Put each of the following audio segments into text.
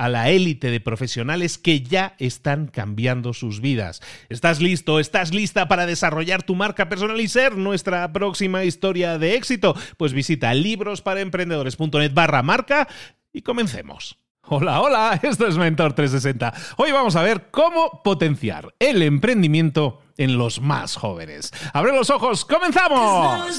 a la élite de profesionales que ya están cambiando sus vidas. ¿Estás listo? ¿Estás lista para desarrollar tu marca personal y ser nuestra próxima historia de éxito? Pues visita librosparaemprendedores.net barra marca y comencemos. Hola, hola, esto es Mentor 360. Hoy vamos a ver cómo potenciar el emprendimiento en los más jóvenes. ¡Abre los ojos! ¡Comenzamos!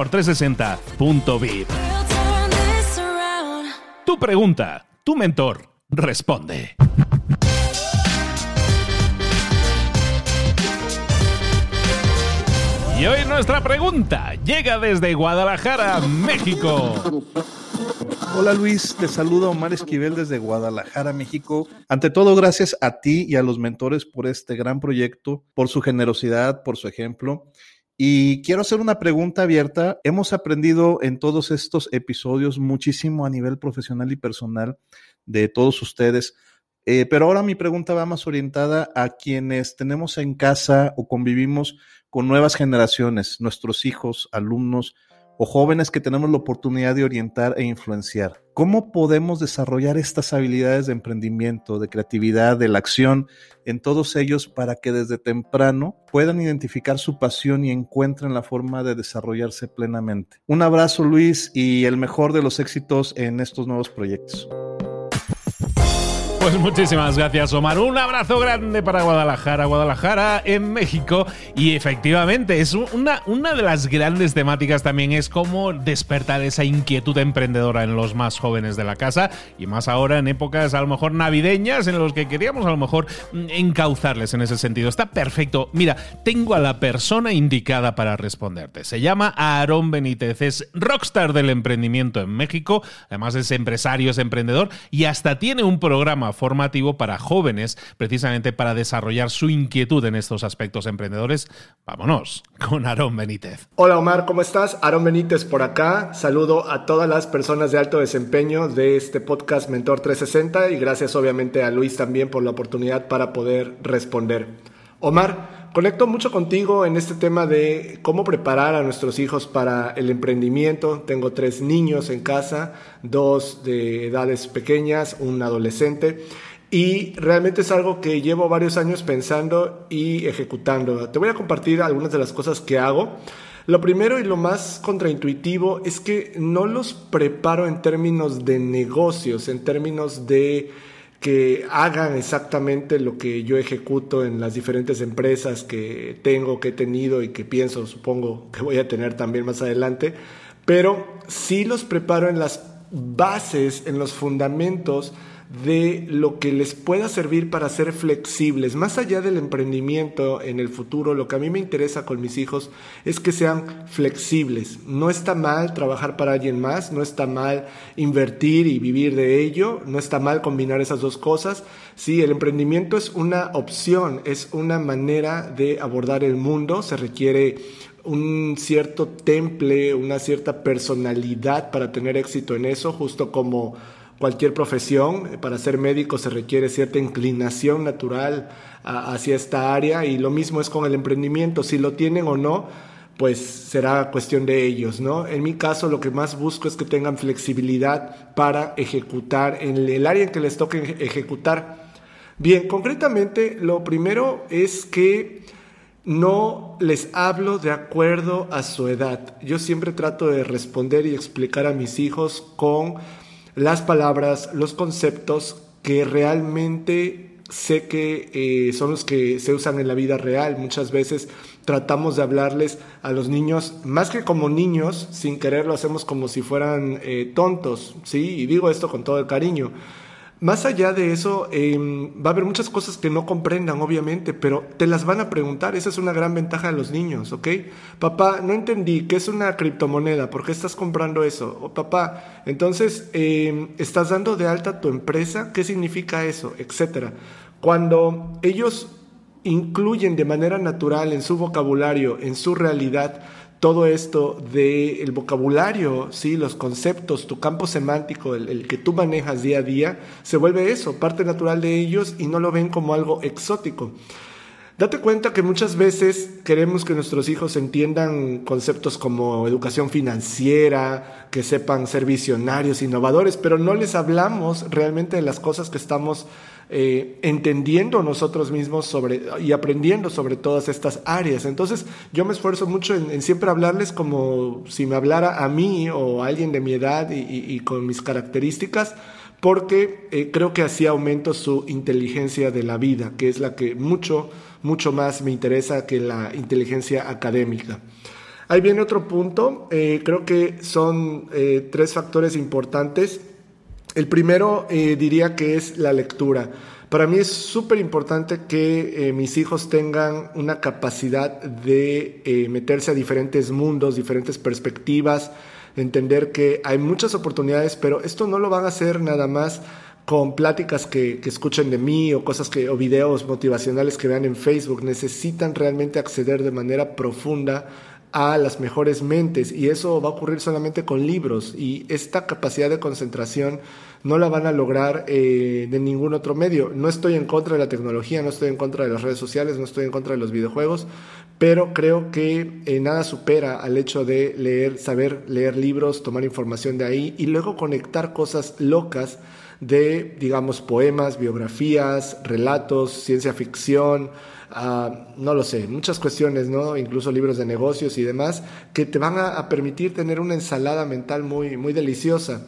360.vip. Tu pregunta, tu mentor responde. Y hoy nuestra pregunta llega desde Guadalajara, México. Hola Luis, te saluda Omar Esquivel desde Guadalajara, México. Ante todo, gracias a ti y a los mentores por este gran proyecto, por su generosidad, por su ejemplo y quiero hacer una pregunta abierta. Hemos aprendido en todos estos episodios muchísimo a nivel profesional y personal de todos ustedes. Eh, pero ahora mi pregunta va más orientada a quienes tenemos en casa o convivimos con nuevas generaciones, nuestros hijos, alumnos, o jóvenes que tenemos la oportunidad de orientar e influenciar. ¿Cómo podemos desarrollar estas habilidades de emprendimiento, de creatividad, de la acción en todos ellos para que desde temprano puedan identificar su pasión y encuentren la forma de desarrollarse plenamente? Un abrazo Luis y el mejor de los éxitos en estos nuevos proyectos. Pues muchísimas gracias, Omar. Un abrazo grande para Guadalajara, Guadalajara en México. Y efectivamente, es una, una de las grandes temáticas también es cómo despertar esa inquietud emprendedora en los más jóvenes de la casa. Y más ahora en épocas a lo mejor navideñas en los que queríamos a lo mejor mm, encauzarles en ese sentido. Está perfecto. Mira, tengo a la persona indicada para responderte. Se llama Aarón Benítez. Es rockstar del emprendimiento en México. Además es empresario, es emprendedor y hasta tiene un programa formativo para jóvenes, precisamente para desarrollar su inquietud en estos aspectos emprendedores. Vámonos con Aarón Benítez. Hola Omar, ¿cómo estás? Aarón Benítez por acá. Saludo a todas las personas de alto desempeño de este podcast Mentor 360 y gracias obviamente a Luis también por la oportunidad para poder responder. Omar, conecto mucho contigo en este tema de cómo preparar a nuestros hijos para el emprendimiento. Tengo tres niños en casa, dos de edades pequeñas, un adolescente. Y realmente es algo que llevo varios años pensando y ejecutando. Te voy a compartir algunas de las cosas que hago. Lo primero y lo más contraintuitivo es que no los preparo en términos de negocios, en términos de que hagan exactamente lo que yo ejecuto en las diferentes empresas que tengo, que he tenido y que pienso, supongo que voy a tener también más adelante, pero sí los preparo en las bases, en los fundamentos de lo que les pueda servir para ser flexibles. Más allá del emprendimiento en el futuro, lo que a mí me interesa con mis hijos es que sean flexibles. No está mal trabajar para alguien más, no está mal invertir y vivir de ello, no está mal combinar esas dos cosas. Sí, el emprendimiento es una opción, es una manera de abordar el mundo, se requiere un cierto temple, una cierta personalidad para tener éxito en eso, justo como cualquier profesión. Para ser médico se requiere cierta inclinación natural hacia esta área y lo mismo es con el emprendimiento. Si lo tienen o no, pues será cuestión de ellos, ¿no? En mi caso lo que más busco es que tengan flexibilidad para ejecutar en el área en que les toque ejecutar. Bien, concretamente lo primero es que no les hablo de acuerdo a su edad. Yo siempre trato de responder y explicar a mis hijos con las palabras, los conceptos que realmente sé que eh, son los que se usan en la vida real. Muchas veces tratamos de hablarles a los niños, más que como niños, sin querer lo hacemos como si fueran eh, tontos, ¿sí? Y digo esto con todo el cariño. Más allá de eso, em, va a haber muchas cosas que no comprendan, obviamente, pero te las van a preguntar. Esa es una gran ventaja de los niños, ¿ok? Papá, no entendí, ¿qué es una criptomoneda? ¿Por qué estás comprando eso? O papá, entonces, em, ¿estás dando de alta tu empresa? ¿Qué significa eso? Etcétera. Cuando ellos incluyen de manera natural en su vocabulario, en su realidad, todo esto del vocabulario, ¿sí? los conceptos, tu campo semántico, el, que tú manejas día a día, se vuelve eso, parte natural de ellos y no lo ven como algo exótico. Date cuenta que muchas veces queremos que nuestros hijos entiendan conceptos como educación financiera, que sepan ser visionarios, innovadores, pero no les hablamos realmente de las cosas que estamos eh, entendiendo nosotros mismos sobre y aprendiendo sobre todas estas áreas. Entonces yo me esfuerzo mucho en, siempre hablarles como si me hablara a mí o a alguien de mi edad y, con mis características porque eh, creo que así aumento su inteligencia de la vida, que es la que mucho, mucho más me interesa que la inteligencia académica. Ahí viene otro punto, eh, creo que son tres factores importantes el primero eh, diría que es la lectura. Para mí es súper importante que eh, mis hijos tengan una capacidad de eh, meterse a diferentes mundos, diferentes perspectivas, entender que hay muchas oportunidades, pero esto no lo van a hacer nada más con pláticas que, que, escuchen de mí o cosas que o videos motivacionales que vean en Facebook. Necesitan realmente acceder de manera profunda a las mejores mentes y eso va a ocurrir solamente con libros y esta capacidad de concentración no la van a lograr eh, de ningún otro medio. No estoy en contra de la tecnología, no estoy en contra de las redes sociales, no estoy en contra de los videojuegos, pero creo que eh, nada supera al hecho de leer, saber leer libros, tomar información de ahí y luego conectar cosas locas de, digamos, poemas, biografías, relatos, ciencia ficción, no lo sé, muchas cuestiones, ¿no? Incluso libros de negocios y demás, que te van a, permitir tener una ensalada mental muy, muy deliciosa.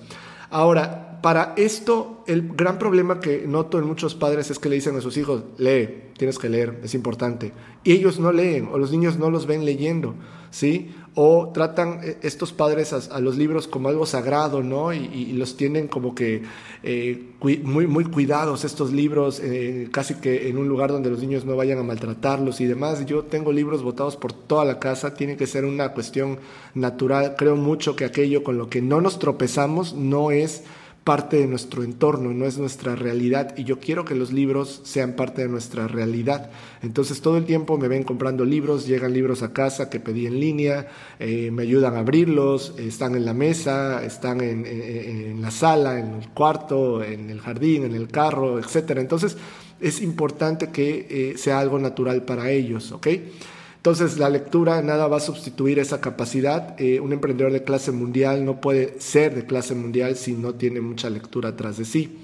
Ahora, para esto, el gran problema que noto en muchos padres es que le dicen a sus hijos, lee, tienes que leer, es importante. Y ellos no leen, o los niños no los ven leyendo, ¿sí? o tratan eh, estos padres a, los libros como algo sagrado, ¿no? Y, los tienen como que eh, muy, muy cuidados estos libros, eh, casi que en un lugar donde los niños no vayan a maltratarlos y demás. Yo tengo libros botados por toda la casa, tiene que ser una cuestión natural. Creo mucho que aquello con lo que no nos tropezamos no es parte de nuestro entorno, no es nuestra realidad y yo quiero que los libros sean parte de nuestra realidad. Entonces todo el tiempo me ven comprando libros, llegan libros a casa que pedí en línea, eh, me ayudan a abrirlos, están en la mesa, están en, la sala, en el cuarto, en el jardín, en el carro, etc. Entonces es importante que eh, sea algo natural para ellos, ¿ok? Entonces, la lectura nada va a sustituir esa capacidad. Eh, un emprendedor de clase mundial no puede ser de clase mundial si no tiene mucha lectura atrás de sí.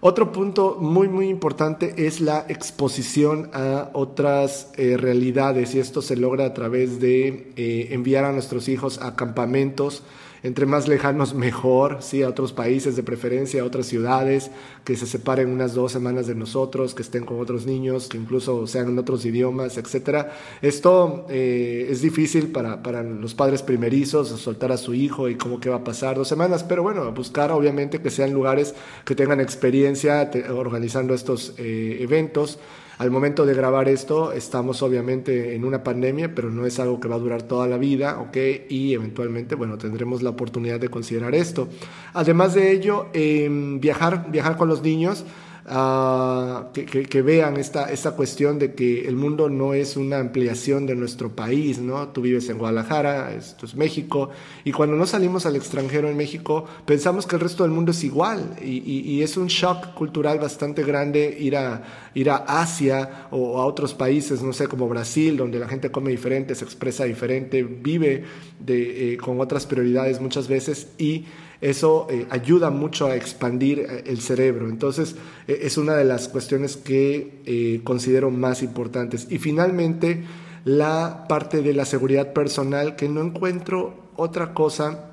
Otro punto muy, muy importante es la exposición a otras eh, realidades y esto se logra a través de eh, enviar a nuestros hijos a campamentos entre más lejanos mejor, ¿sí? a otros países de preferencia, a otras ciudades, que se separen unas dos semanas de nosotros, que estén con otros niños, que incluso sean en otros idiomas, etc. Esto eh, es difícil para, para, los padres primerizos, soltar a su hijo y cómo que va a pasar dos semanas, pero bueno, buscar obviamente que sean lugares que tengan experiencia organizando estos eh, eventos. Al momento de grabar esto, estamos obviamente en una pandemia, pero no es algo que va a durar toda la vida, ¿ok? Y eventualmente, bueno, tendremos la oportunidad de considerar esto. Además de ello, em, viajar, viajar con los niños. Ah, que, vean esta, esta cuestión de que el mundo no es una ampliación de nuestro país, ¿no? Tú vives en Guadalajara, esto es México, y cuando no salimos al extranjero en México, pensamos que el resto del mundo es igual, y, es un shock cultural bastante grande ir a, ir a Asia o a otros países, no sé, como Brasil, donde la gente come diferente, se expresa diferente, vive de, eh, con otras prioridades muchas veces, y eso eh, ayuda mucho a expandir eh, el cerebro. Entonces, eh, es una de las cuestiones que considero más importantes. Y finalmente, la parte de la seguridad personal, que no encuentro otra cosa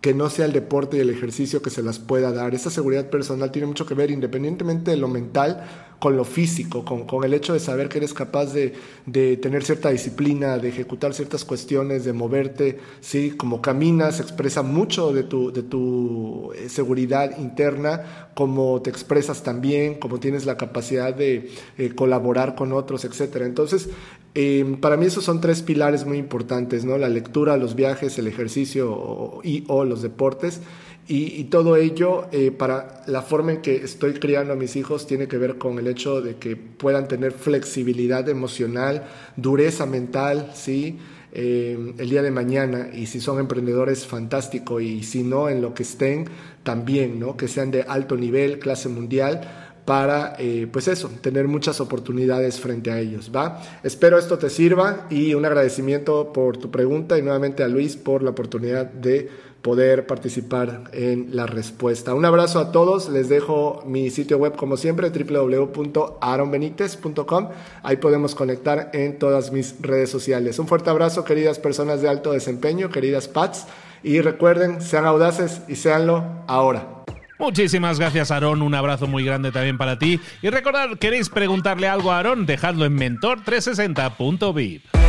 que no sea el deporte y el ejercicio que se las pueda dar. Esa seguridad personal tiene mucho que ver, independientemente de lo mental, con lo físico, con, con el hecho de saber que eres capaz de, de, tener cierta disciplina, de ejecutar ciertas cuestiones, de moverte, ¿sí? Como caminas, expresa mucho de tu, de tu eh, seguridad interna, como te expresas también, como tienes la capacidad de eh, colaborar con otros, etc. Entonces, eh, para mí esos son tres pilares muy importantes, ¿no? La lectura, los viajes, el ejercicio y o los deportes. Y, todo ello, eh, para la forma en que estoy criando a mis hijos, tiene que ver con el hecho de que puedan tener flexibilidad emocional, dureza mental, ¿sí? Eh, el día de mañana. Y si son emprendedores, fantástico. Y si no, en lo que estén, también, ¿no? Que sean de alto nivel, clase mundial para, eh, pues eso, tener muchas oportunidades frente a ellos, ¿va? Espero esto te sirva y un agradecimiento por tu pregunta y nuevamente a Luis por la oportunidad de poder participar en la respuesta. Un abrazo a todos, les dejo mi sitio web como siempre, www.aaronbenitez.com, ahí podemos conectar en todas mis redes sociales. Un fuerte abrazo, queridas personas de alto desempeño, queridas PATS, y recuerden, sean audaces y seanlo ahora. Muchísimas gracias, Aarón. Un abrazo muy grande también para ti. Y recordad, ¿queréis preguntarle algo a Aarón? Dejadlo en mentor360.vip.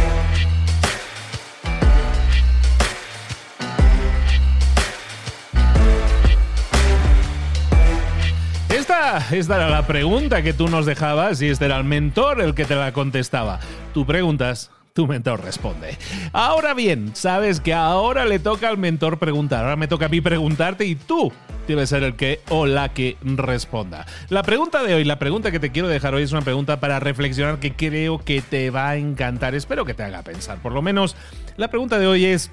esta era la pregunta que tú nos dejabas y este era el mentor el que te la contestaba. Tú preguntas, tu mentor responde. Ahora bien, sabes que ahora le toca al mentor preguntar. Ahora me toca a mí preguntarte y tú debes ser el que o la que responda. La pregunta de hoy, la pregunta que te quiero dejar hoy es una pregunta para reflexionar que creo que te va a encantar. Espero que te haga pensar. Por lo menos, la pregunta de hoy es,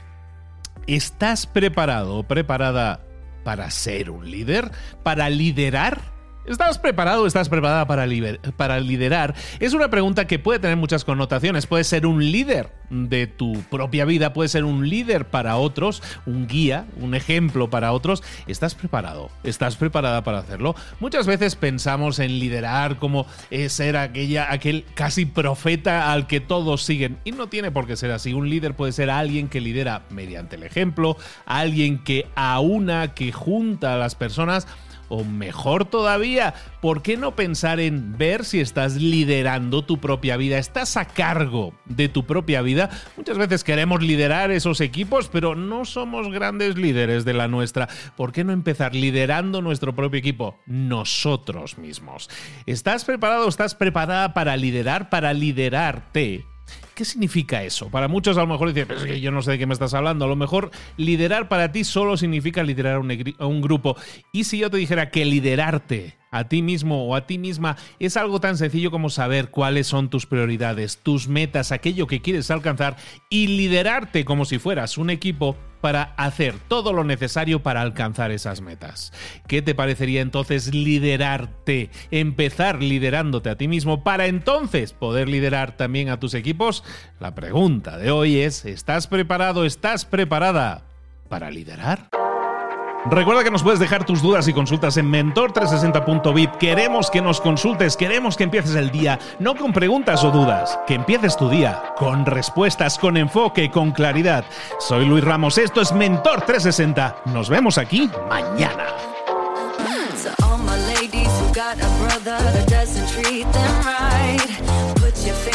¿estás preparado o preparada para ser un líder? ¿Para liderar? ¿Estás preparado o estás preparada para, liderar? Es una pregunta que puede tener muchas connotaciones. Puede ser un líder de tu propia vida, puede ser un líder para otros, un guía, un ejemplo para otros. ¿Estás preparado? ¿Estás preparada para hacerlo? Muchas veces pensamos en liderar como ser aquella, aquel casi profeta al que todos siguen. Y no tiene por qué ser así. Un líder puede ser alguien que lidera mediante el ejemplo, alguien que aúna, que junta a las personas o mejor todavía, ¿por qué no pensar en ver si estás liderando tu propia vida? ¿Estás a cargo de tu propia vida? Muchas veces queremos liderar esos equipos, pero no somos grandes líderes de la nuestra. ¿Por qué no empezar liderando nuestro propio equipo? Nosotros mismos. ¿Estás preparado? ¿Estás preparada para liderar? Para liderarte ¿Qué significa eso? Para muchos a lo mejor dicen, pero es que yo no sé de qué me estás hablando. A lo mejor liderar para ti solo significa liderar a un, grupo. ¿Y si yo te dijera que liderarte a ti mismo o a ti misma es algo tan sencillo como saber cuáles son tus prioridades, tus metas, aquello que quieres alcanzar y liderarte como si fueras un equipo para hacer todo lo necesario para alcanzar esas metas. ¿Qué te parecería entonces liderarte, empezar liderándote a ti mismo para entonces poder liderar también a tus equipos? La pregunta de hoy es, ¿estás preparado, estás preparada para liderar? Recuerda que nos puedes dejar tus dudas y consultas en mentor360.vip. Queremos que nos consultes, queremos que empieces el día, no con preguntas o dudas, que empieces tu día con respuestas, con enfoque, con claridad. Soy Luis Ramos, esto es Mentor 360. Nos vemos aquí mañana.